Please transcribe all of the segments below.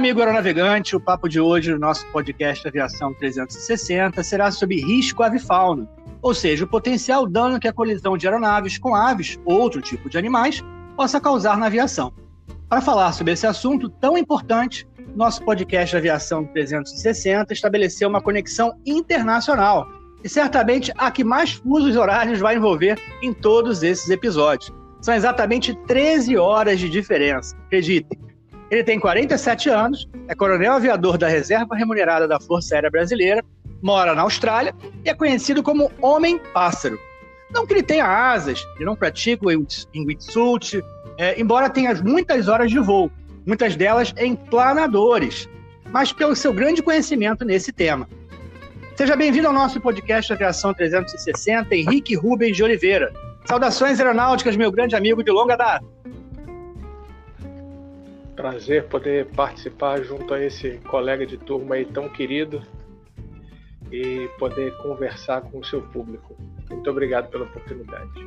amigo aeronavegante, o papo de hoje no nosso podcast Aviação 360 será sobre risco avifauna, ou seja, o potencial dano que a colisão de aeronaves com aves ou outro tipo de animais possa causar na aviação. Para falar sobre esse assunto tão importante, nosso podcast Aviação 360 estabeleceu uma conexão internacional e certamente a que mais fusos horários vai envolver em todos esses episódios. São exatamente 13 horas de diferença, acreditem. Ele tem 47 anos, é coronel aviador da Reserva Remunerada da Força Aérea Brasileira, mora na Austrália e é conhecido como Homem-Pássaro. Não que ele tenha asas, ele não pratica o wingsuit, é, embora tenha muitas horas de voo, muitas delas em planadores, mas pelo seu grande conhecimento nesse tema. Seja bem-vindo ao nosso podcast Aviação 360, Henrique Rubens de Oliveira. Saudações aeronáuticas, meu grande amigo de longa data. Prazer poder participar junto a esse colega de turma aí tão querido e poder conversar com o seu público. Muito obrigado pela oportunidade.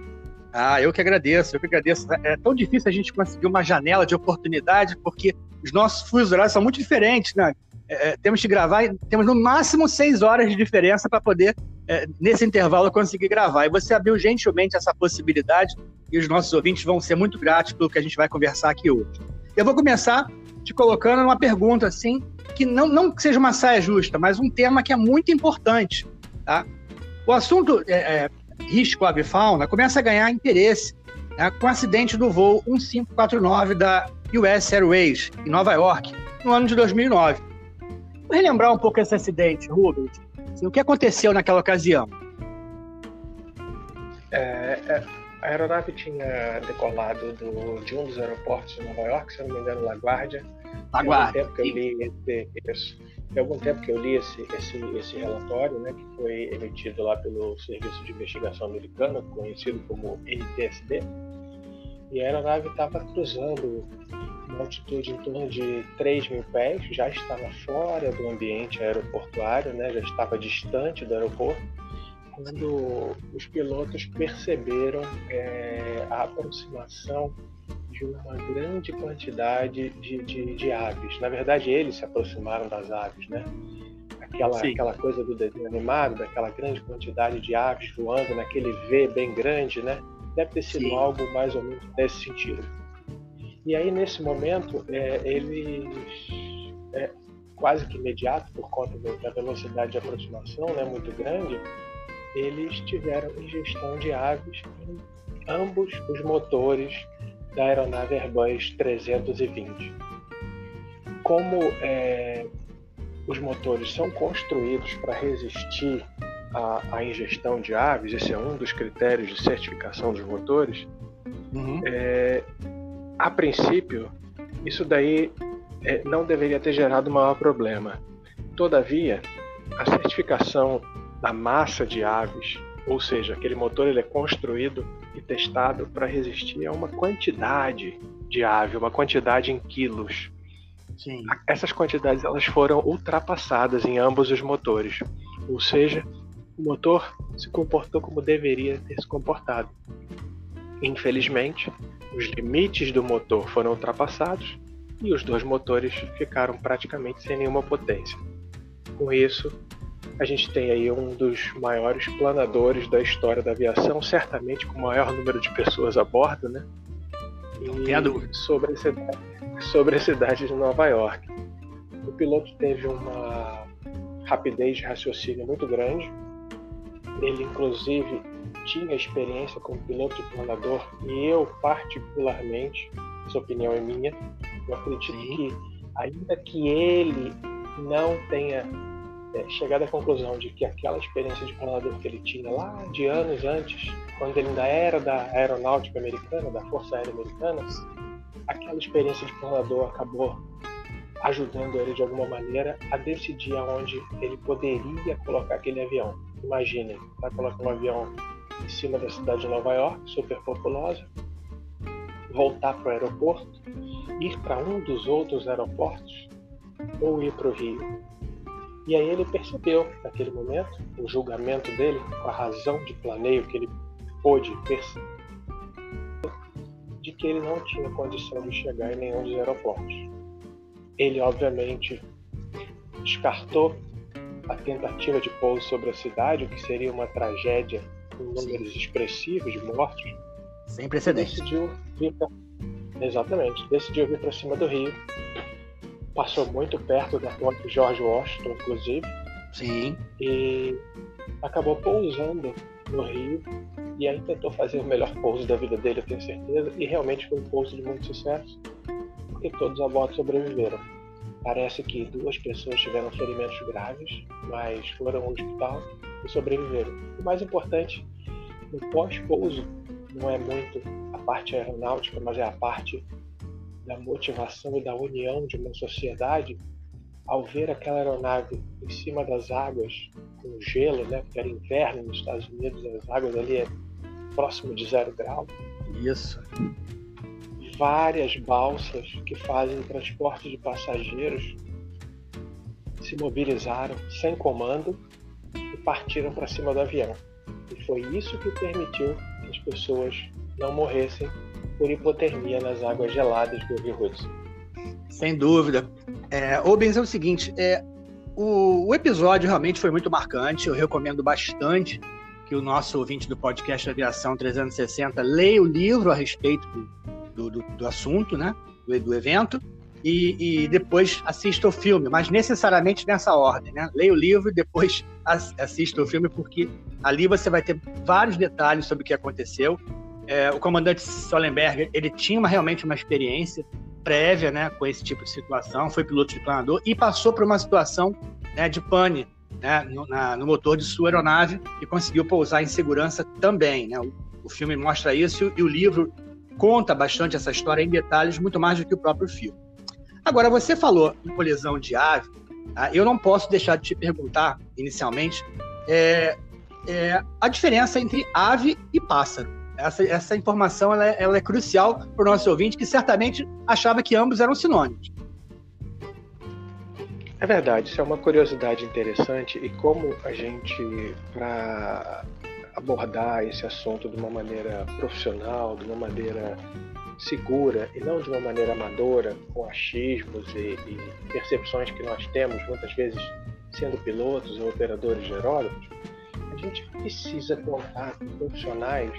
Ah, eu que agradeço, eu que agradeço. É tão difícil a gente conseguir uma janela de oportunidade, porque os nossos fusos horários são muito diferentes, né? É, é temos que gravar, temos no máximo seis horas de diferença para poder, é, nesse intervalo, conseguir gravar. E você abriu gentilmente essa possibilidade e os nossos ouvintes vão ser muito gratos pelo que a gente vai conversar aqui hoje. Eu vou começar te colocando uma pergunta assim, que não, não que seja uma saia justa, mas um tema que é muito importante. Tá? O assunto é, é, risco avifauna começa a ganhar interesse né, com o acidente do voo 1549 da US Airways, em Nova York, no ano de 2009. Vou relembrar um pouco esse acidente, Rubens. Assim, o que aconteceu naquela ocasião? É, é a aeronave tinha decolado do, de um dos aeroportos de Nova York, se não me engano, LaGuardia. LaGuardia. Tem algum tempo que eu li esse, tem algum tempo que eu li esse, esse, esse relatório, né, que foi emitido lá pelo Serviço de Investigação Americano, conhecido como NTSB. E a aeronave estava cruzando uma altitude em torno de 3 mil pés, já estava fora do ambiente aeroportuário, né, já estava distante do aeroporto quando os pilotos perceberam é, a aproximação de uma grande quantidade de, de, de, aves. Na verdade, eles se aproximaram das aves, né? Aquela, aquela coisa do desenho animado, daquela grande quantidade de aves voando naquele V bem grande, né? Deve ter sido Sim. algo mais ou menos nesse sentido. E aí, nesse momento, é, eles, é, quase que imediato, por conta da velocidade de aproximação né, muito grande, eles tiveram ingestão de aves em ambos os motores da aeronave Airbus 320. Como é, os motores são construídos para resistir à, à, ingestão de aves, esse é um dos critérios de certificação dos motores, uhum. é, a princípio, isso daí é, não deveria ter gerado maior problema. Todavia, a certificação da massa de aves, ou seja, aquele motor ele é construído e testado para resistir a uma quantidade de ave, uma quantidade em quilos. Sim. Essas quantidades elas foram ultrapassadas em ambos os motores, ou seja, o motor se comportou como deveria ter se comportado. Infelizmente, os limites do motor foram ultrapassados e os dois motores ficaram praticamente sem nenhuma potência. Com isso, a gente tem aí um dos maiores planadores da história da aviação, certamente com o maior número de pessoas a bordo, né? E sobre a, cidade, sobre a cidade de Nova York. O piloto teve uma rapidez de raciocínio muito grande. Ele, inclusive, tinha experiência como piloto de planador e eu, particularmente, essa opinião é minha, eu acredito Sim. que, ainda que ele não tenha é, chegado à conclusão de que aquela experiência de planador que ele tinha lá de anos antes, quando ele ainda era da aeronáutica americana, da Força Aérea Americana, aquela experiência de planador acabou ajudando ele de alguma maneira a decidir aonde ele poderia colocar aquele avião. Imaginem, vai colocar um avião em cima da cidade de Nova York, super populosa, voltar para o aeroporto, ir para um dos outros aeroportos ou ir para o Rio. E aí ele percebeu, naquele momento, o julgamento dele, com a razão de planeio que ele pôde perceber, de que ele não tinha condição de chegar em nenhum dos aeroportos. ele obviamente descartou a tentativa de pouso sobre a cidade, o que seria uma tragédia com números Sim. expressivos de mortos. Sem precedentes. Decidiu vir pra... Exatamente, decidiu vir para cima do Rio. Passou muito perto da ponte George Washington, inclusive. Sim. E acabou pousando no Rio e aí tentou fazer o melhor pouso da vida dele, eu tenho certeza, e realmente foi um pouso de muito sucesso, porque todos a bordo sobreviveram. Parece que duas pessoas tiveram ferimentos graves, mas foram ao hospital e sobreviveram. O mais importante, no pós-pouso, não é muito a parte aeronáutica, mas é a parte da motivação e da união de uma sociedade ao ver aquela aeronave em cima das águas, com gelo, né? Porque era inverno nos Estados Unidos, as águas ali é próximo de zero grau. Isso. Várias balsas que fazem transporte de passageiros se mobilizaram sem comando e partiram para cima do avião. E foi isso que permitiu que as pessoas não morressem por hipotermia nas águas geladas do Rio Hudson. Sem dúvida. É, Rubens, é o seguinte, é, o, o, episódio realmente foi muito marcante, eu recomendo bastante que o nosso ouvinte do podcast Aviação 360 leia o livro a respeito do, do, do assunto, né, do, do evento, e, e, depois assista o filme, mas necessariamente nessa ordem, né? Leia o livro e depois assista o filme, porque ali você vai ter vários detalhes sobre o que aconteceu. É, o comandante Solenberg, ele tinha uma, realmente uma experiência prévia, né, com esse tipo de situação, foi piloto de planador e passou por uma situação né, de pane né, no, na, no, motor de sua aeronave e conseguiu pousar em segurança também. Né? O, o, filme mostra isso e o livro conta bastante essa história em detalhes, muito mais do que o próprio filme. Agora, você falou em colisão de ave, tá? eu não posso deixar de te perguntar, inicialmente, é, é, a diferença entre ave e pássaro essa, essa informação ela é, ela é crucial para o nosso ouvinte, que certamente achava que ambos eram sinônimos. É verdade, isso é uma curiosidade interessante e como a gente, para abordar esse assunto de uma maneira profissional, de uma maneira segura e não de uma maneira amadora, com achismos e, e percepções que nós temos, muitas vezes sendo pilotos ou operadores de aeródromos, a gente precisa contar com profissionais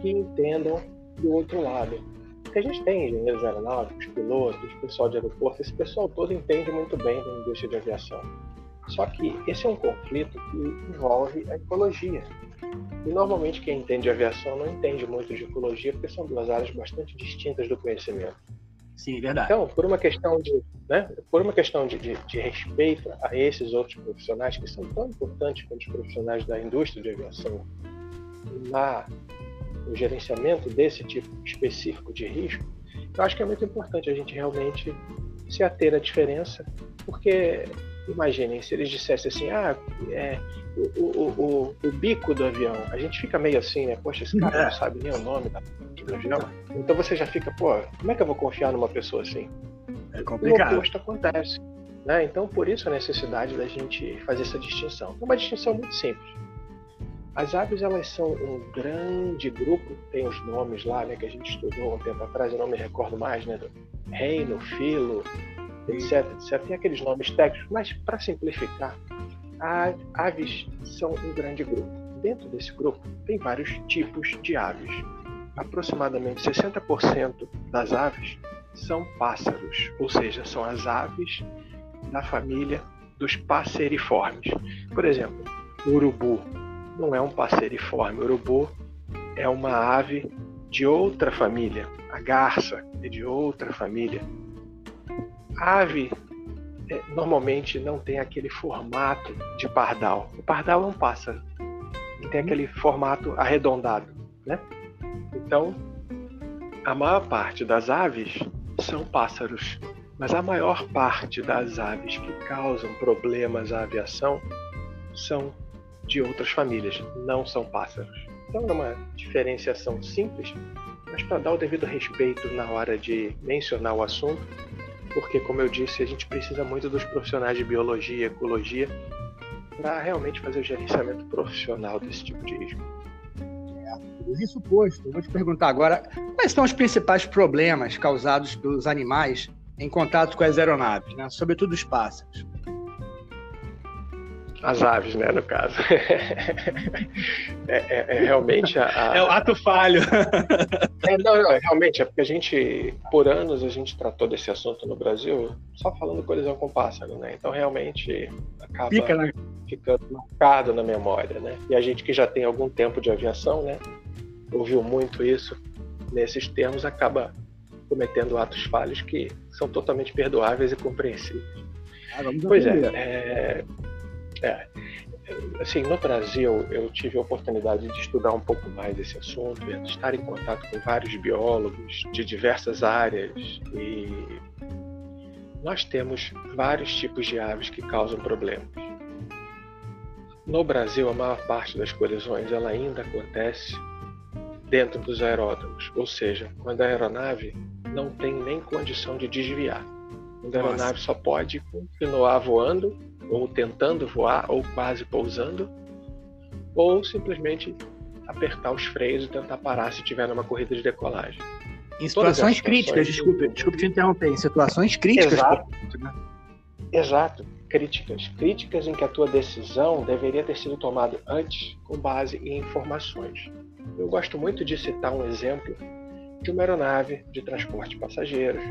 que entendam do outro lado. Porque a gente tem engenheiros aeronáuticos, pilotos, pessoal de aeroporto, esse pessoal todo entende muito bem da indústria de aviação. Só que esse é um conflito que envolve a ecologia. E normalmente quem entende de aviação não entende muito de ecologia, porque são duas áreas bastante distintas do conhecimento. Sim, verdade. Então, por uma questão de, né, por uma questão de, de, de, respeito a esses outros profissionais que são tão importantes quanto os profissionais da indústria de aviação na o gerenciamento desse tipo específico de risco, eu acho que é muito importante a gente realmente se ater à diferença, porque imaginem se eles dissessem assim, ah, é, o, o, o, o, bico do avião, a gente fica meio assim, né? Poxa, esse cara não sabe nem o nome do avião. Então você já fica, pô, como é que eu vou confiar numa pessoa assim? É complicado. O oposto acontece. Né? Então, por isso a necessidade da gente fazer essa distinção. É uma distinção muito simples. As aves elas são um grande grupo, tem os nomes lá, né, que a gente estudou um tempo atrás, eu não me recordo mais, né, do reino, filo, etc, etc. Tem aqueles nomes técnicos, mas para simplificar, aves são um grande grupo. Dentro desse grupo tem vários tipos de aves. Aproximadamente 60% das aves são pássaros, ou seja, são as aves da família dos passeriformes. Por exemplo, urubu, não é um passeriforme. O urubu é uma ave de outra família. A garça é de outra família. A ave é, normalmente não tem aquele formato de pardal. O pardal é um pássaro. Ele tem aquele formato arredondado, né? Então, a maior parte das aves são pássaros, mas a maior parte das aves que causam problemas à aviação são de outras famílias, não são pássaros. Então é uma diferenciação simples, mas para dar o devido respeito na hora de mencionar o assunto, porque, como eu disse, a gente precisa muito dos profissionais de biologia ecologia para realmente fazer o gerenciamento profissional desse tipo de risco. É, isso posto, vou te perguntar agora, quais são os principais problemas causados pelos animais em contato com as aeronaves, né? sobretudo os pássaros? As aves, né, no caso. é, é, é, realmente a, a, É o ato falho. é, não, não, realmente, é porque a gente, por anos, a gente tratou desse assunto no Brasil só falando colisão com pássaro, né? Então, realmente, acaba Fica, né? ficando marcado na memória, né? E a gente que já tem algum tempo de aviação, né? Ouviu muito isso nesses termos, acaba cometendo atos falhos que são totalmente perdoáveis e compreensíveis. Ah, pois é, é, é, assim, no Brasil eu tive a oportunidade de estudar um pouco mais esse assunto, de estar em contato com vários biólogos de diversas áreas e nós temos vários tipos de aves que causam problemas. No Brasil, a maior parte das colisões ela ainda acontece dentro dos aeródromos, ou seja, quando a aeronave não tem nem condição de desviar. Quando a aeronave só pode continuar voando ou tentando voar, ou quase pousando, ou simplesmente apertar os freios e tentar parar se tiver numa corrida de decolagem. Em situações críticas, desculpe, desculpe te interromper, em situações críticas. Exato. Né? Exato, críticas. Críticas em que a tua decisão deveria ter sido tomada antes com base em informações. Eu gosto muito de citar um exemplo de uma aeronave de transporte de passageiros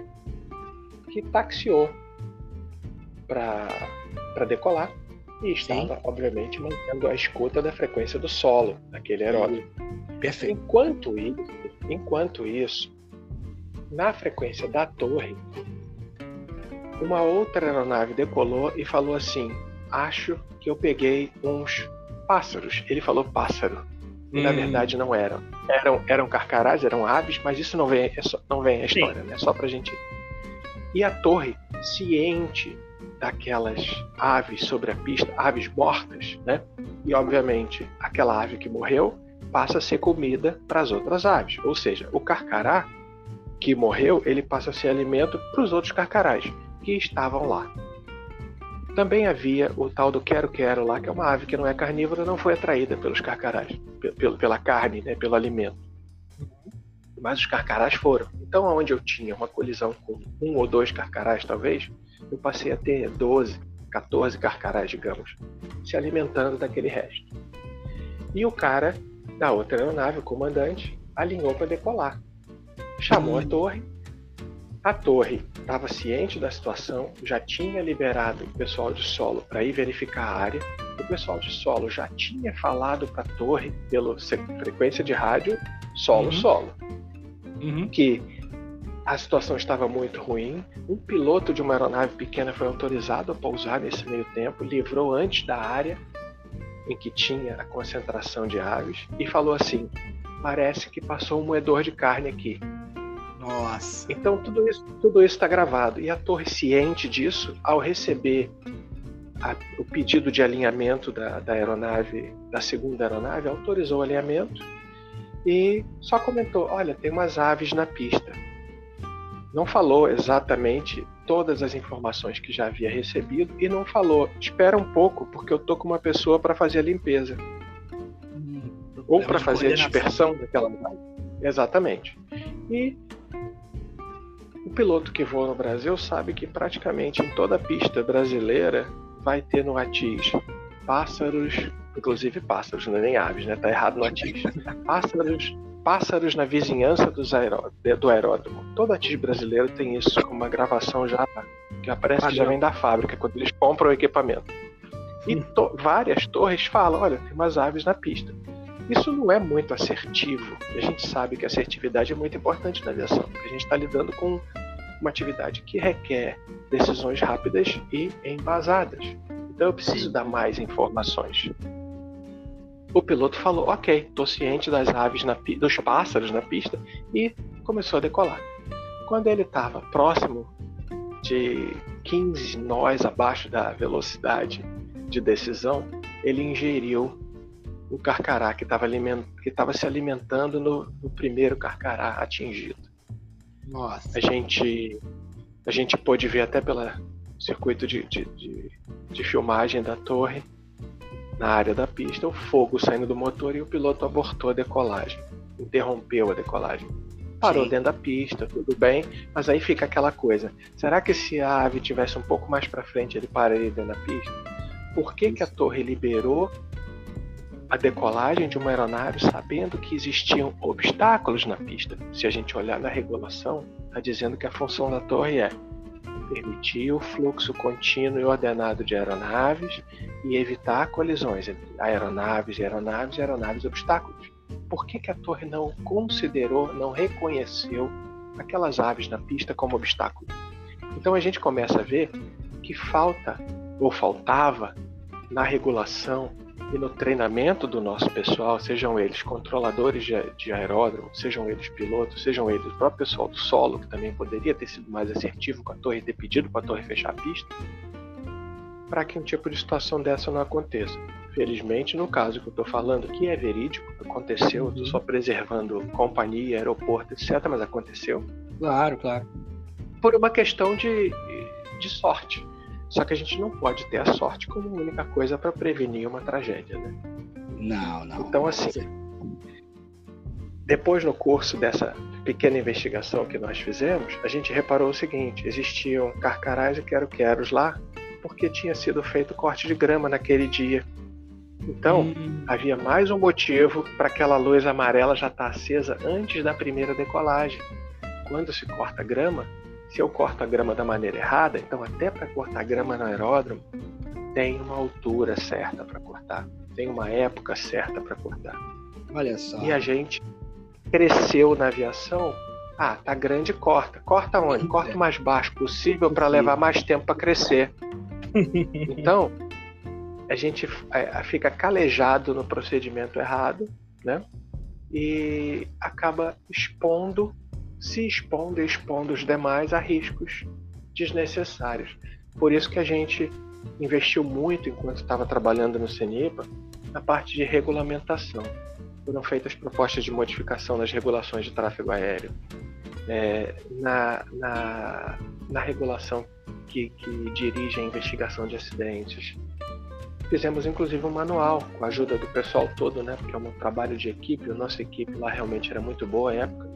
que taxiou para decolar e estava, Sim. obviamente, mantendo a escuta da frequência do solo daquele aeródromo. Perfeito. Enquanto isso, enquanto isso, na frequência da torre, uma outra aeronave decolou e falou assim: Acho que eu peguei uns pássaros. Ele falou pássaro. Hum. na verdade não eram. Eram, eram carcarás, eram aves, mas isso não vem, é não vem a história, Sim. né? Só pra gente. E a torre, ciente daquelas aves sobre a pista, aves mortas, né? E obviamente aquela ave que morreu passa a ser comida para as outras aves. Ou seja, o carcará que morreu, ele passa a ser alimento para os outros carcarás que estavam lá. Também havia o tal do quero-quero lá, que é uma ave que não é carnívora, não foi atraída pelos carcarás, pela carne, né, pelo alimento. Mas os carcarás foram. Então, onde eu tinha uma colisão com um ou dois carcarás, talvez, eu passei a ter 12, 14 carcarás, digamos, se alimentando daquele resto. E o cara da outra aeronave, o comandante, alinhou para decolar. Chamou a hum. torre. A torre estava ciente da situação, já tinha liberado o pessoal de solo para ir verificar a área. O pessoal de solo já tinha falado para a torre pela frequência de rádio solo-solo. Uhum. Uhum. Que a situação estava muito ruim. Um piloto de uma aeronave pequena foi autorizado a pousar nesse meio tempo, livrou antes da área em que tinha a concentração de aves e falou assim: parece que passou um moedor de carne aqui. Nossa. Então tudo isso tudo isso está gravado e a torre ciente disso, ao receber a, o pedido de alinhamento da, da aeronave, da segunda aeronave, autorizou o alinhamento e só comentou: olha, tem umas aves na pista não falou exatamente todas as informações que já havia recebido e não falou, espera um pouco, porque eu tô com uma pessoa para fazer a limpeza. Hum, Ou para fazer a dispersão daquela Exatamente. E o piloto que voa no Brasil sabe que praticamente em toda a pista brasileira vai ter no ATIS pássaros, inclusive pássaros, não é nem aves, né? Tá errado no ATIS. Pássaros pássaros na vizinhança aeró do aeródromo. Todo artista brasileiro tem isso com uma gravação já que aparece que já vem da fábrica, quando eles compram o equipamento. E to várias torres falam: olha, tem umas aves na pista. Isso não é muito assertivo. A gente sabe que a assertividade é muito importante na aviação, porque a gente está lidando com uma atividade que requer decisões rápidas e embasadas. Então eu preciso dar mais informações. O piloto falou: Ok, estou ciente das aves, na, dos pássaros na pista e começou a decolar. Quando ele estava próximo de 15 nós abaixo da velocidade de decisão, ele ingeriu o carcará que estava se alimentando no, no, primeiro carcará atingido. Nossa. A gente, a gente pôde ver até pelo circuito de, de, de, de filmagem da torre na área da pista, o fogo saindo do motor e o piloto abortou a decolagem, interrompeu a decolagem. Parou Sim. dentro da pista, tudo bem, mas aí fica aquela coisa: será que se a ave tivesse um pouco mais para frente, ele pararia dentro da pista? Por que, que a torre liberou a decolagem de uma aeronave sabendo que existiam obstáculos na pista? Se a gente olhar na regulação, está dizendo que a função da torre é permitir o fluxo contínuo e ordenado de aeronaves e evitar colisões entre aeronaves aeronaves aeronaves e obstáculos. Por que, que a torre não considerou, não reconheceu aquelas aves na pista como obstáculo? Então a gente começa a ver que falta ou faltava na regulação e no treinamento do nosso pessoal, sejam eles controladores de, de aeródromo, sejam eles pilotos, sejam eles o próprio pessoal do solo, que também poderia ter sido mais assertivo com a torre, ter pedido para a torre fechar a pista, para que um tipo de situação dessa não aconteça. Felizmente, no caso que eu estou falando, que é verídico, aconteceu, estou só preservando companhia, aeroporto, etc., mas aconteceu. Claro, claro. Por uma questão de, de sorte só que a gente não pode ter a sorte como única coisa para prevenir uma tragédia, né? Não, não. Então, assim, depois no curso dessa pequena investigação que nós fizemos, a gente reparou o seguinte: existiam carcarás e quero-queros lá, porque tinha sido feito corte de grama naquele dia. Então, hum. havia mais um motivo para aquela luz amarela já estar tá acesa antes da primeira decolagem. Quando se corta grama, se eu corto a grama da maneira errada, então até para cortar grama no aeródromo, tem uma altura certa para cortar, tem uma época certa para cortar. Olha só. E a gente cresceu na aviação. Ah, tá grande, corta. Corta onde? Corta o mais baixo possível para levar mais tempo para crescer. Então, a gente é, fica calejado no procedimento errado, né? E acaba expondo se expondo e expondo os demais a riscos desnecessários. Por isso que a gente investiu muito enquanto estava trabalhando no CENIPA na parte de regulamentação. Foram feitas propostas de modificação nas regulações de tráfego aéreo, é, na, na, na, regulação que, que dirige a investigação de acidentes. Fizemos inclusive um manual com a ajuda do pessoal todo, né? Porque é um trabalho de equipe. A nossa equipe lá realmente era muito boa à época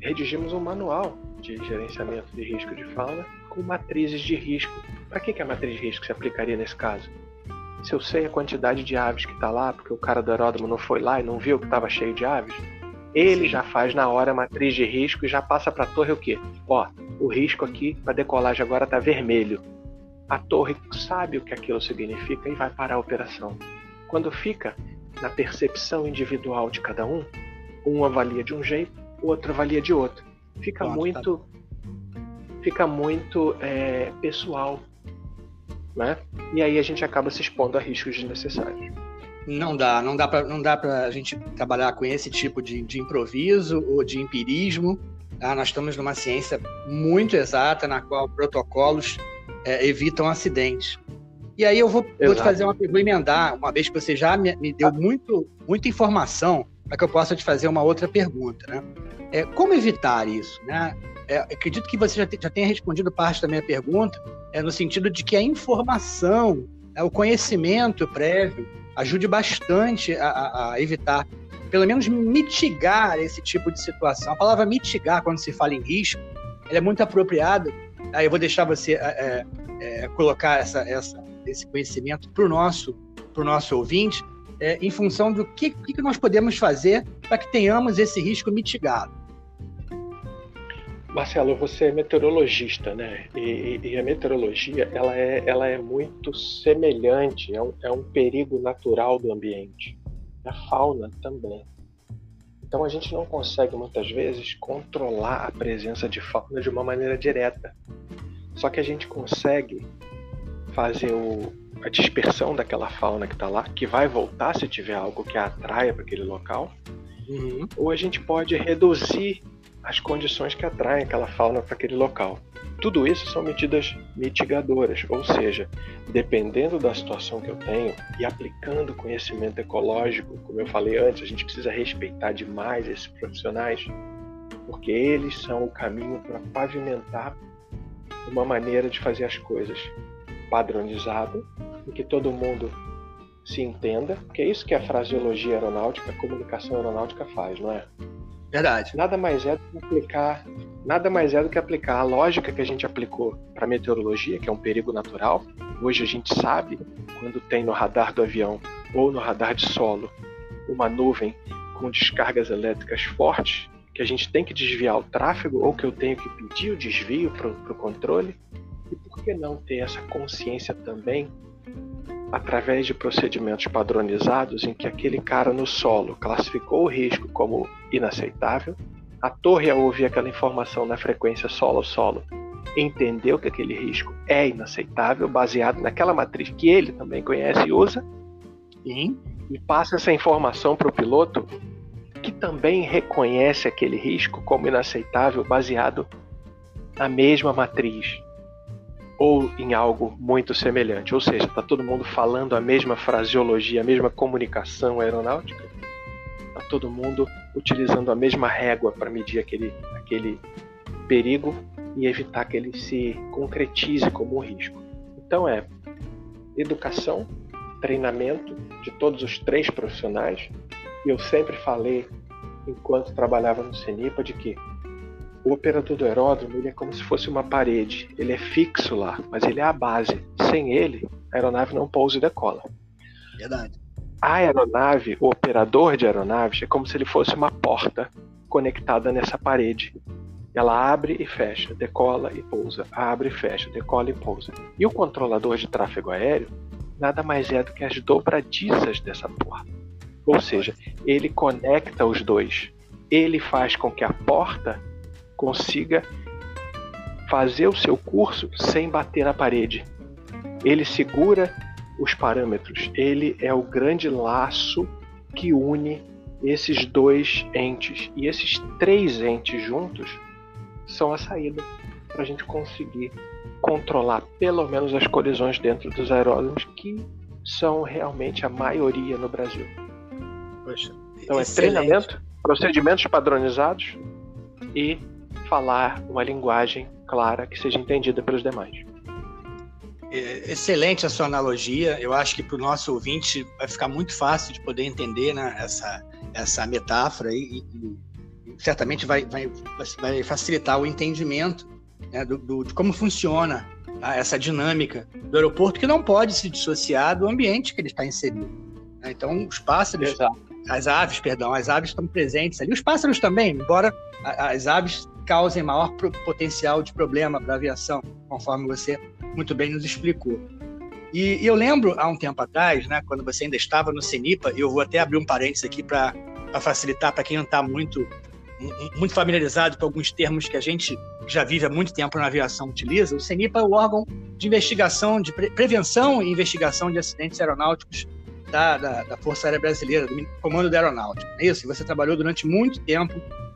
redigimos um manual de gerenciamento de risco de fauna com matrizes de risco. Para que, que a matriz de risco se aplicaria nesse caso? Se eu sei a quantidade de aves que está lá, porque o cara do aeródromo não foi lá e não viu que estava cheio de aves, ele Sim. já faz na hora a matriz de risco e já passa para a torre o quê? Ó, o risco aqui para decolagem agora está vermelho. A torre sabe o que aquilo significa e vai parar a operação. Quando fica na percepção individual de cada um, um avalia de um jeito, outro avalia de outro. Fica Pronto, muito. Tá. Fica muito é, pessoal. Né? E aí a gente acaba se expondo a riscos desnecessários. Não dá, não dá para não dá para a gente trabalhar com esse tipo de, de improviso ou de empirismo. Tá? Nós estamos numa ciência muito exata na qual protocolos é, evitam acidentes. E aí eu vou, vou te fazer uma vou emendar, uma vez que você já me, me deu muito, muita informação para que eu possa te fazer uma outra pergunta, né? É, como evitar isso, né? É, acredito que você já, te, já tenha respondido parte da minha pergunta, é, no sentido de que a informação, é, o conhecimento prévio ajude bastante a, a, a, evitar, pelo menos mitigar esse tipo de situação. A palavra mitigar, quando se fala em risco, ela é muito apropriada. Aí eu vou deixar você é, é, é colocar essa, essa, esse conhecimento para o nosso, pro nosso ouvinte, é, em função do que, que nós podemos fazer para que tenhamos esse risco mitigado. Marcelo, você é meteorologista, né? E, e, a meteorologia ela é, ela é muito semelhante, é um, é um perigo natural do ambiente. A fauna também. Então a gente não consegue muitas vezes controlar a presença de fauna de uma maneira direta. Só que a gente consegue fazer o, a dispersão daquela fauna que está lá, que vai voltar se tiver algo que a atraia para aquele local, uhum. ou a gente pode reduzir as condições que atraem aquela fauna para aquele local. Tudo isso são medidas mitigadoras, ou seja, dependendo da situação que eu tenho e aplicando conhecimento ecológico, como eu falei antes, a gente precisa respeitar demais esses profissionais, porque eles são o caminho para pavimentar uma maneira de fazer as coisas padronizada em que todo mundo se entenda, que é isso que a fraseologia aeronáutica, a comunicação aeronáutica faz, não é? Verdade. Nada mais é do que aplicar, nada mais é do que aplicar a lógica que a gente aplicou para meteorologia, que é um perigo natural. Hoje a gente sabe quando tem no radar do avião ou no radar de solo uma nuvem com descargas elétricas fortes, que a gente tem que desviar o tráfego ou que eu tenho que pedir o desvio para o controle. E por que não ter essa consciência também através de procedimentos padronizados em que aquele cara no solo classificou o risco como inaceitável, a torre, ao ouvir aquela informação na frequência solo-solo, entendeu que aquele risco é inaceitável, baseado naquela matriz que ele também conhece e usa, e, e passa essa informação para o piloto, que também reconhece aquele risco como inaceitável, baseado na mesma matriz ou em algo muito semelhante. Ou seja, está todo mundo falando a mesma fraseologia, a mesma comunicação aeronáutica? Está todo mundo utilizando a mesma régua para medir aquele, aquele perigo e evitar que ele se concretize como um risco. Então é educação, treinamento de todos os três profissionais. E eu sempre falei, enquanto trabalhava no CENIPA, de que o operador do aeródromo ele é como se fosse uma parede. Ele é fixo lá, mas ele é a base. Sem ele, a aeronave não pousa e decola. Verdade. A aeronave, o operador de aeronaves, é como se ele fosse uma porta conectada nessa parede. Ela abre e fecha, decola e pousa, abre e fecha, decola e pousa. E o controlador de tráfego aéreo nada mais é do que as dobradiças dessa porta. Ou seja, ele conecta os dois. Ele faz com que a porta consiga fazer o seu curso sem bater na parede. Ele segura os parâmetros, ele é o grande laço que une esses dois entes. E esses três entes juntos são a saída para a gente conseguir controlar pelo menos as colisões dentro dos aeródromos, que são realmente a maioria no Brasil. Poxa, então é treinamento, procedimentos padronizados e falar uma linguagem clara que seja entendida pelos demais. É, excelente a sua analogia. Eu acho que para o nosso ouvinte vai ficar muito fácil de poder entender né, essa, essa metáfora e, e, e certamente vai, vai, vai, facilitar o entendimento né, do, do, de como funciona tá, essa dinâmica do aeroporto que não pode se dissociar do ambiente que ele está inserido. Né. Então, os pássaros, Exato. as aves, perdão, as aves estão presentes ali. Os pássaros também, embora as aves causem maior potencial de problema para a aviação, conforme você muito bem nos explicou. E, eu lembro, há um tempo atrás, né, quando você ainda estava no CENIPA, e eu vou até abrir um parênteses aqui para facilitar para quem não está muito, muito familiarizado com alguns termos que a gente já vive há muito tempo na aviação utiliza, o CENIPA é o órgão de investigação, de pre prevenção e investigação de acidentes aeronáuticos da, da, da, Força Aérea Brasileira, do Comando da Aeronáutica. É isso, você trabalhou durante muito tempo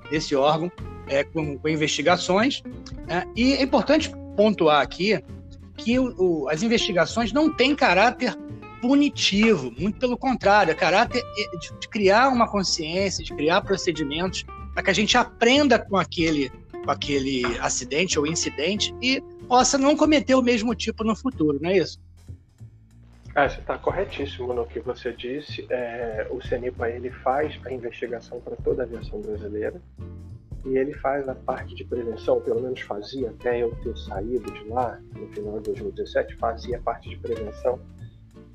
nesse órgão é, com, com, investigações. É, e é importante pontuar aqui que o, o, as investigações não têm caráter punitivo, muito pelo contrário, é caráter de, de criar uma consciência, de criar procedimentos para que a gente aprenda com aquele, com aquele acidente ou incidente e possa não cometer o mesmo tipo no futuro, não é isso? Ah, você está corretíssimo no que você disse. É, o CENIPA ele faz a investigação para toda a aviação brasileira e ele faz a parte de prevenção, pelo menos fazia até eu ter saído de lá no final de 2017, fazia parte de prevenção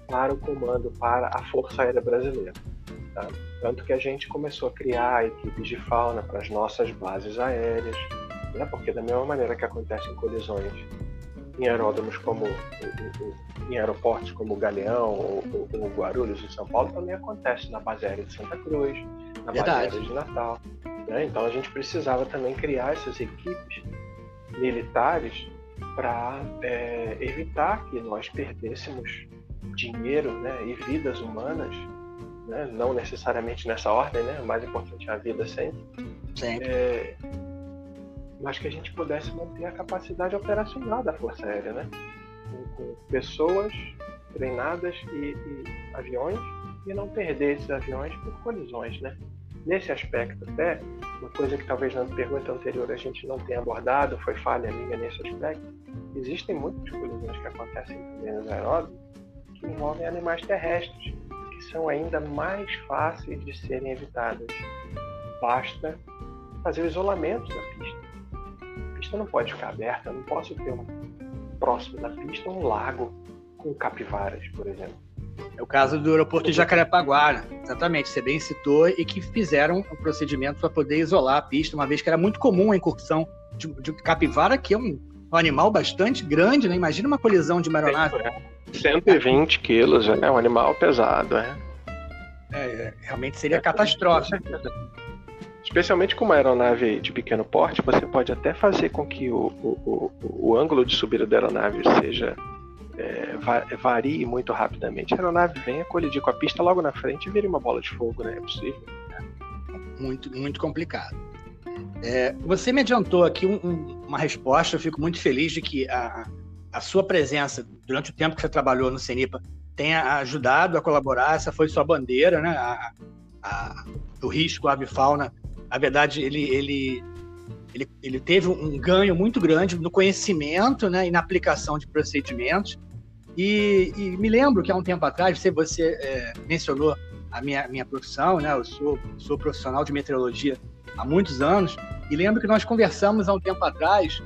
para o comando, para a Força Aérea Brasileira. Tá? Tanto que a gente começou a criar equipes de fauna para as nossas bases aéreas, né? porque da mesma maneira que acontecem colisões em aeródromos como em aeroportos como o Galeão ou, ou, ou Guarulhos em São Paulo também acontece na base aérea de Santa Cruz, na Verdade. base aérea de Natal. Né? Então a gente precisava também criar essas equipes militares para é, evitar que nós perdêssemos dinheiro né, e vidas humanas, né? não necessariamente nessa ordem, né? o mais importante é a vida sempre. sempre. É, mas que a gente pudesse manter a capacidade operacional da Força Aérea, né? com, pessoas treinadas e, e aviões e não perder esses aviões por colisões, né? Nesse aspecto até, uma coisa que talvez na pergunta anterior a gente não tenha abordado, foi falha minha nesse aspecto, existem muitas colisões que acontecem também nos aeródromos que envolvem animais terrestres, que são ainda mais fáceis de serem evitadas. Basta fazer o isolamento da pista. A pista não pode ficar aberta, não posso ter um, próximo da pista um lago com capivaras, por exemplo. É o caso do aeroporto de Jacarepaguá, né? exatamente, você bem citou, e que fizeram um procedimento para poder isolar a pista, uma vez que era muito comum a incursão de, de capivara, que é um, um, animal bastante grande, né? Imagina uma colisão de uma aeronave. 120 quilos, é um animal pesado, é. é realmente seria é, catastrófico. Especialmente com uma aeronave de pequeno porte, você pode até fazer com que o, o, o, o ângulo de subida da aeronave seja é, varie muito rapidamente. A aeronave vem a colidir com a pista logo na frente e vira uma bola de fogo, né? É possível. Muito, muito complicado. É, você me adiantou aqui um, um, uma resposta, eu fico muito feliz de que a, a sua presença durante o tempo que você trabalhou no CENIPA tenha ajudado a colaborar, essa foi sua bandeira, né? A, a, o risco avifauna, na verdade, ele, ele, ele, ele teve um ganho muito grande no conhecimento né, e na aplicação de procedimentos. E, e me lembro que há um tempo atrás, você, você é, mencionou a minha, minha profissão, né? Eu sou, sou profissional de meteorologia há muitos anos, e lembro que nós conversamos há um tempo atrás,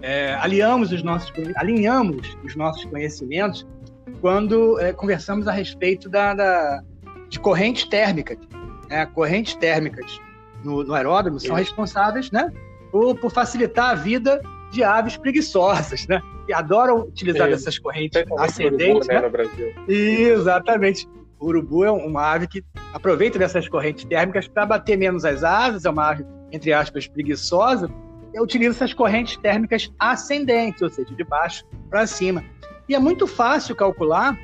é, aliamos os nossos, alinhamos os nossos conhecimentos quando é, conversamos a respeito da, da de correntes térmicas. Né? Correntes térmicas no, no aeródromo são responsáveis né, por, por facilitar a vida de aves preguiçosas, né? E adoram utilizar Sim. essas correntes ascendentes. Urubu, né? né? No Brasil. Exatamente. O urubu é uma ave que aproveita dessas correntes térmicas para bater menos as asas, é uma ave, entre aspas, preguiçosa, e utiliza essas correntes térmicas ascendentes, ou seja, de baixo para cima. E é muito fácil calcular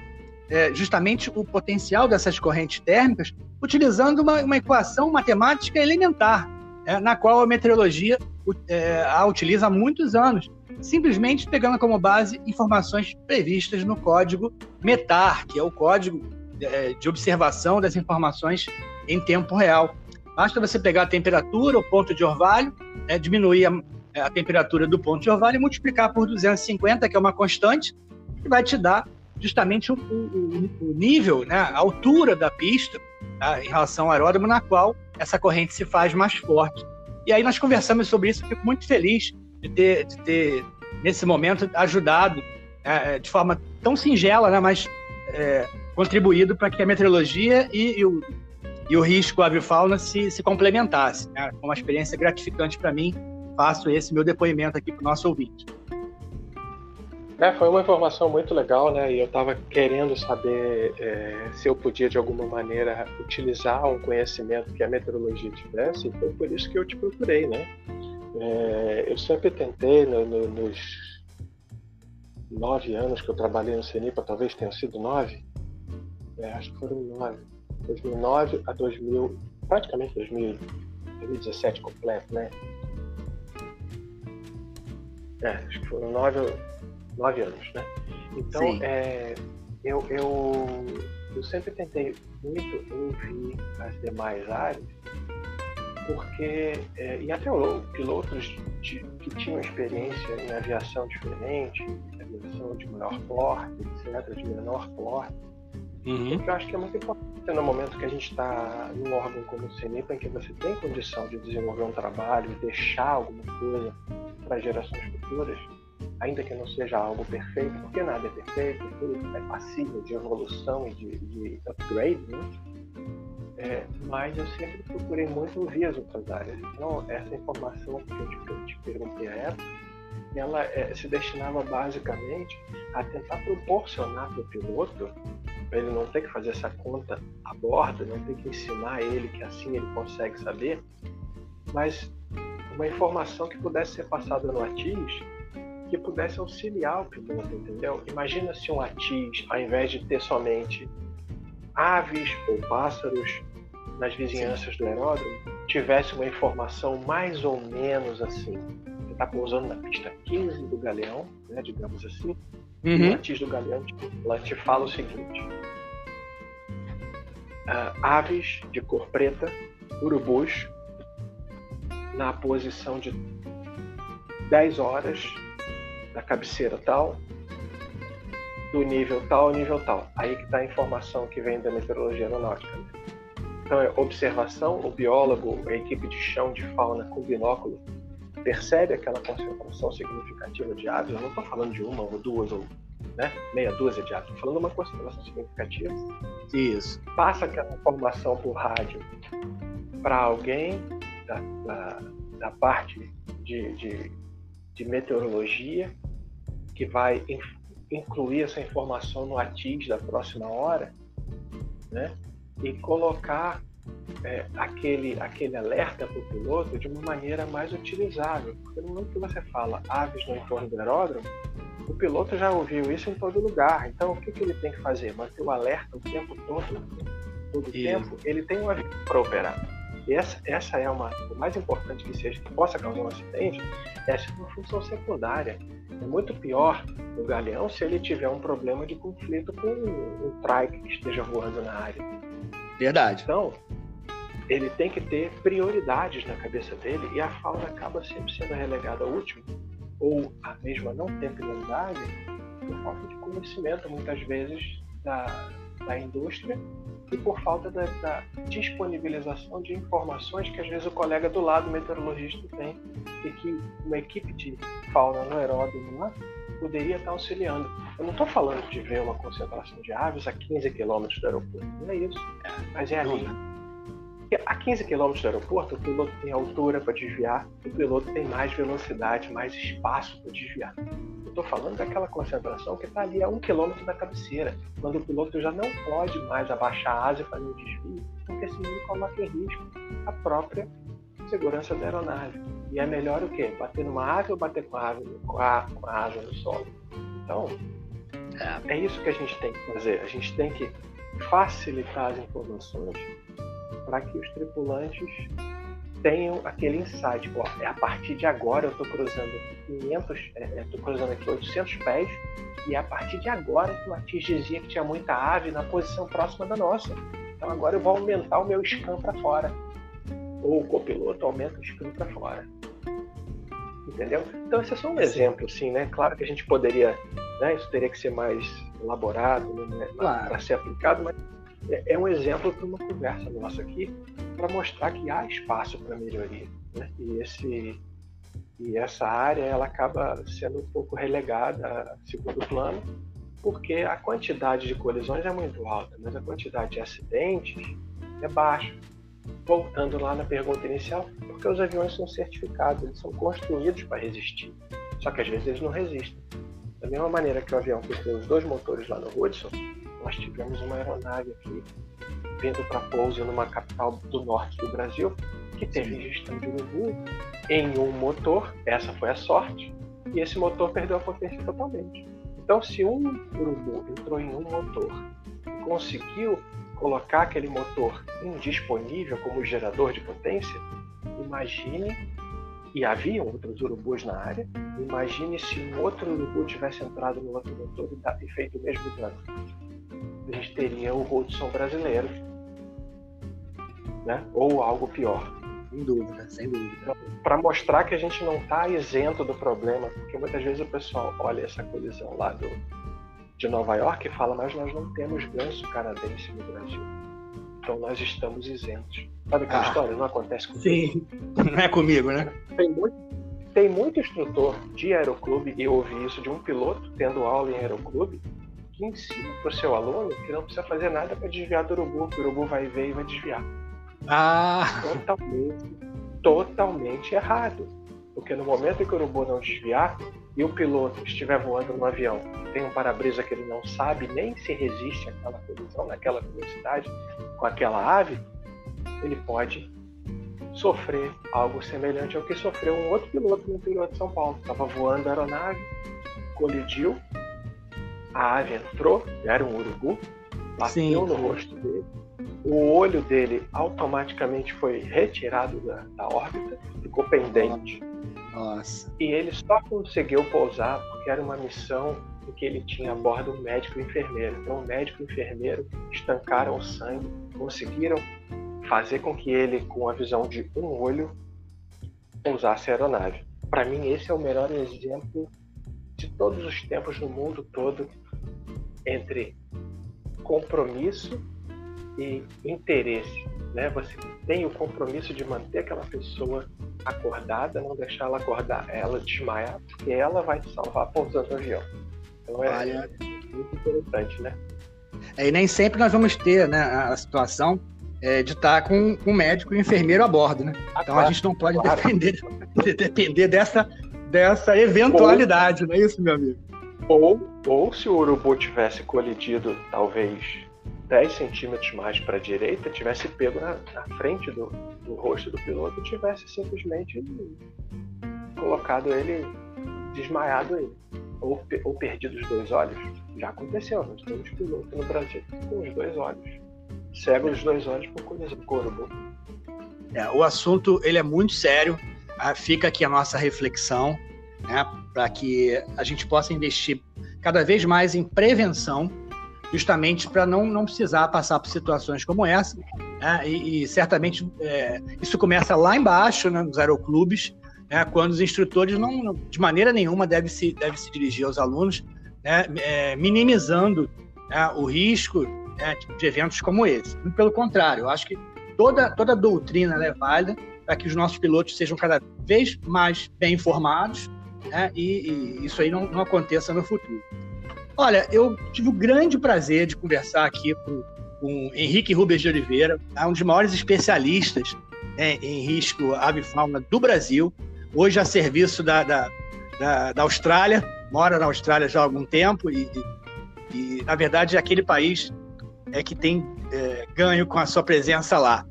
é, justamente o potencial dessas correntes térmicas utilizando uma, uma equação matemática elementar, é, na qual a meteorologia é, a utiliza há muitos anos, simplesmente pegando como base informações previstas no código METAR, que é o código é, de observação das informações em tempo real. Basta você pegar a temperatura, o ponto de orvalho, é, diminuir a, a, temperatura do ponto de orvalho e multiplicar por 250, que é uma constante, que vai te dar justamente o, o, o nível, né, a altura da pista tá, em relação ao aeródromo na qual essa corrente se faz mais forte. E aí nós conversamos sobre isso, fico muito feliz de ter, de ter nesse momento, ajudado é, é, de forma tão singela, né, mas é, contribuído para que a meteorologia e, e, o, e o risco avifauna se, se complementassem. Né? Uma experiência gratificante para mim, faço esse meu depoimento aqui para o nosso ouvinte. É, foi uma informação muito legal, né? E eu estava querendo saber é, se eu podia de alguma maneira utilizar um conhecimento que a meteorologia tivesse, e foi por isso que eu te procurei, né? É, eu sempre tentei no, no, nos nove anos que eu trabalhei no CENIPA, talvez tenham sido nove, é, acho que foram nove, 2009 a 2000, praticamente 2000, 2017 completo, né? É, acho que foram nove nove anos, né? Então, é, eu, eu, eu sempre tentei muito ouvir as demais áreas, porque, é, e até pilotos de, que tinham experiência em aviação diferente, aviação de maior porte, etc., de menor porte, uhum. eu acho que é muito importante no momento que a gente está num órgão como o CENIPA, em que você tem condição de desenvolver um trabalho e deixar alguma coisa para gerações futuras, ainda que não seja algo perfeito, porque nada é perfeito, tudo é passível de evolução e de, de upgrade, né? É, mas eu sempre procurei muito ouvir as outras áreas. Então, essa informação que eu te, que eu te perguntei à época, ela é, se destinava basicamente a tentar proporcionar para o piloto, para ele não ter que fazer essa conta a bordo, não ter que ensinar ele que assim ele consegue saber, mas uma informação que pudesse ser passada no ATIS que pudesse auxiliar o piloto, entendeu? Imagina se um ATIS, ao invés de ter somente aves ou pássaros nas vizinhanças Sim. do aeródromo, tivesse uma informação mais ou menos assim. Você está pousando na pista 15 do Galeão, né, digamos assim, uhum. e o ATIS do Galeão ela te fala o seguinte: uh, aves de cor preta, urubus, na posição de 10 horas da cabeceira tal, do nível tal ao nível tal. Aí que está a informação que vem da meteorologia aeronáutica. Né? Então é observação, o biólogo, a equipe de chão de fauna com binóculo percebe aquela concentração significativa de aves. Eu não estou falando de uma ou duas ou né, meia dúzia de aves, estou falando de uma concentração significativa. Isso. Passa aquela informação por rádio para alguém da, da, da parte de, de, de, meteorologia que vai incluir essa informação no ATIS da próxima hora, né? E colocar é, aquele, aquele alerta para o piloto de uma maneira mais utilizável. Porque no momento que você fala aves no entorno do aeródromo, o piloto já ouviu isso em todo lugar. Então, o que, que ele tem que fazer? Manter o alerta o tempo todo, todo o tempo. Ele tem um avião para operar. E essa, essa é uma, o mais importante que seja, que possa causar um acidente, essa é uma função secundária. É muito pior o galeão se ele tiver um problema de conflito com um trike que esteja voando na área. Verdade. Então, ele tem que ter prioridades na cabeça dele e a fauna acaba sempre sendo relegada ao último, ou a mesma não ter prioridade, por falta de conhecimento, muitas vezes, da, da indústria e por falta da, da, disponibilização de informações que às vezes o colega do lado meteorologista tem e que uma equipe de fauna no aeródromo lá poderia estar auxiliando. Eu não estou falando de ver uma concentração de aves a 15 quilômetros do aeroporto, não é isso, mas é ali. A 15 quilômetros do aeroporto, o piloto tem altura para desviar, o piloto tem mais velocidade, mais espaço para desviar. Estou falando daquela concentração que está ali a um quilômetro da cabeceira, quando o piloto já não pode mais abaixar a asa e fazer um desvio, porque senão coloca em risco a própria segurança da aeronave. E é melhor o quê? Bater numa ave ou bater com a, ave, com a, com a asa no solo? Então, é isso que a gente tem que fazer. A gente tem que facilitar as informações para que os tripulantes tenham aquele insight, pô, é a partir de agora eu estou cruzando 500, estou é, cruzando aqui 800 pés e é a partir de agora que o Atis dizia que tinha muita ave na posição próxima da nossa. Então agora eu vou aumentar o meu scan para fora. Ou o copiloto aumenta o scan para fora. Entendeu? Então esse é só um exemplo, assim, né? Claro que a gente poderia, né? Isso teria que ser mais elaborado né? claro. para ser aplicado, mas é, é um exemplo para uma conversa nossa aqui para mostrar que há espaço para melhoria. Né? E, esse, e essa área ela acaba sendo um pouco relegada a segundo plano, porque a quantidade de colisões é muito alta, mas a quantidade de acidentes é baixa. Voltando lá na pergunta inicial, porque os aviões são certificados, eles são construídos para resistir. Só que às vezes eles não resistem. Da mesma maneira que o avião que tem os dois motores lá no Hudson, nós tivemos uma aeronave aqui vindo para pouso numa capital do norte do Brasil que teve ingestão de urubu em um motor. Essa foi a sorte. E esse motor perdeu a potência totalmente. Então, se um urubu entrou em um motor e conseguiu colocar aquele motor indisponível como gerador de potência, imagine, e havia outros urubus na área, imagine se um outro urubu tivesse entrado no outro motor e feito o mesmo dano a gente teria o Hudson brasileiro, né? Ou algo pior. Sem dúvida, sem dúvida. Para mostrar que a gente não está isento do problema, porque muitas vezes o pessoal olha essa colisão lá do, de Nova York e fala, mas nós não temos ganso canadense no Brasil. Então nós estamos isentos. Sabe aquela ah, história? Não acontece comigo. Sim, não é comigo, né? Tem muito, tem muito instrutor de aeroclube, e eu ouvi isso de um piloto tendo aula em aeroclube, que ensina para o seu aluno que não precisa fazer nada para desviar do urubu, que o urubu vai ver e vai desviar. Ah! Totalmente, totalmente errado. Porque no momento em que o urubu não desviar e o piloto estiver voando no avião, tem um para-brisa que ele não sabe nem se resiste àquela colisão, naquela velocidade, com aquela ave, ele pode sofrer algo semelhante ao que sofreu um outro piloto no interior de São Paulo. Estava voando a aeronave, colidiu, a ave entrou, era um urubu, bateu Sim. no rosto dele, o olho dele automaticamente foi retirado da, da órbita, ficou pendente. Nossa. E ele só conseguiu pousar porque era uma missão em que ele tinha a bordo um médico e um enfermeiro. Então, o médico e o enfermeiro estancaram o sangue, conseguiram fazer com que ele, com a visão de um olho, pousasse a aeronave. Para mim, esse é o melhor exemplo de todos os tempos no mundo todo entre compromisso e interesse, né? Você tem o compromisso de manter aquela pessoa acordada, não deixar ela acordar, ela desmaiar, porque ela vai te salvar pousando no avião. Então é Olha... muito interessante, né? É, e nem sempre nós vamos ter né, a situação é, de estar com, com médico e enfermeiro a bordo, né? Ah, então claro, a gente não pode claro. depender, depender dessa, dessa eventualidade, ou, não é isso, meu amigo? Ou, ou se o urubu tivesse colidido, talvez 10 centímetros mais para a direita, tivesse pego na, na frente do, do, rosto do piloto e tivesse simplesmente colocado ele, desmaiado ele, ou, ou perdido os dois olhos. Já aconteceu, nós temos piloto no Brasil com os dois olhos, cego os dois olhos por colisão com o É, o assunto ele é muito sério, fica aqui a nossa reflexão, né, para que a gente possa investir cada vez mais em prevenção justamente para não, não precisar passar por situações como essa. Né? E, e, certamente é, isso começa lá embaixo, né, nos aeroclubes, né, quando os instrutores não, de maneira nenhuma devem se, deve se dirigir aos alunos, né, é, minimizando né, o risco né, de eventos como esse. Pelo contrário, eu acho que toda, toda doutrina é válida para que os nossos pilotos sejam cada vez mais bem informados né, e, e, isso aí não, não aconteça no futuro. Olha, eu tive o grande prazer de conversar aqui com, com Henrique Rubens de Oliveira, tá? um dos maiores especialistas né, em risco avifauna do Brasil, hoje a serviço da, da, da, da Austrália, mora na Austrália já há algum tempo e, e, e na verdade, é aquele país é que tem é, ganho com a sua presença lá.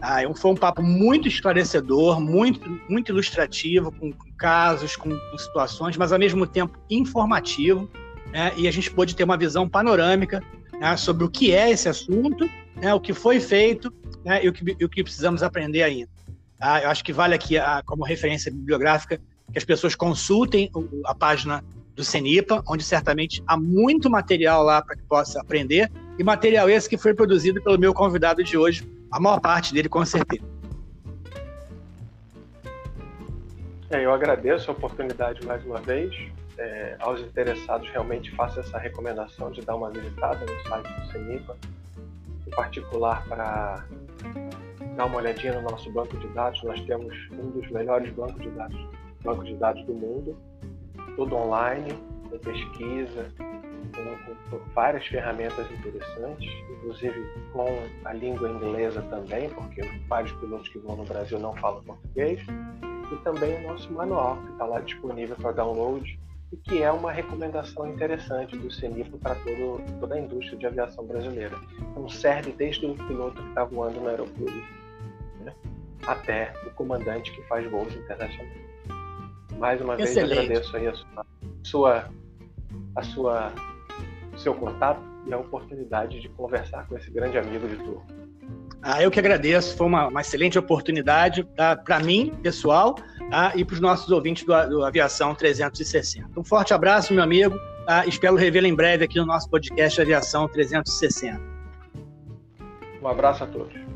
Ah, foi um papo muito esclarecedor, muito, muito ilustrativo, com, com casos, com, com situações, mas ao mesmo tempo informativo né, e a gente pôde ter uma visão panorâmica né, sobre o que é esse assunto, né, o que foi feito né, e, o que, e, o que, precisamos aprender ainda. Tá? Eu acho que vale aqui a, como referência bibliográfica que as pessoas consultem a página do CENIPA, onde certamente há muito material lá para que possa aprender, e material esse que foi produzido pelo meu convidado de hoje, a maior parte dele com certeza. É, eu agradeço a oportunidade mais uma vez é, aos interessados, realmente faço essa recomendação de dar uma visitada no site do CENIPA, em particular para dar uma olhadinha no nosso banco de dados. Nós temos um dos melhores bancos de dados, bancos de dados do mundo, tudo online, com pesquisa, com, várias ferramentas interessantes, inclusive com a língua inglesa também, porque vários pilotos que vão no Brasil não falam português, e também o nosso manual, que está lá disponível para download e que é uma recomendação interessante do CENIPA para todo, toda a indústria de aviação brasileira. Então serve desde o piloto que está voando no aeroclube né, até o comandante que faz voos internacionais. Mais uma Excelente. vez agradeço aí a sua, a sua, seu contato e a oportunidade de conversar com esse grande amigo de turma. Ah, eu que agradeço, foi uma, uma excelente oportunidade tá, para mim, pessoal, tá, e para os nossos ouvintes do, do, Aviação 360. Um forte abraço, meu amigo, tá, espero revê-lo em breve aqui no nosso podcast Aviação 360. Um abraço a todos.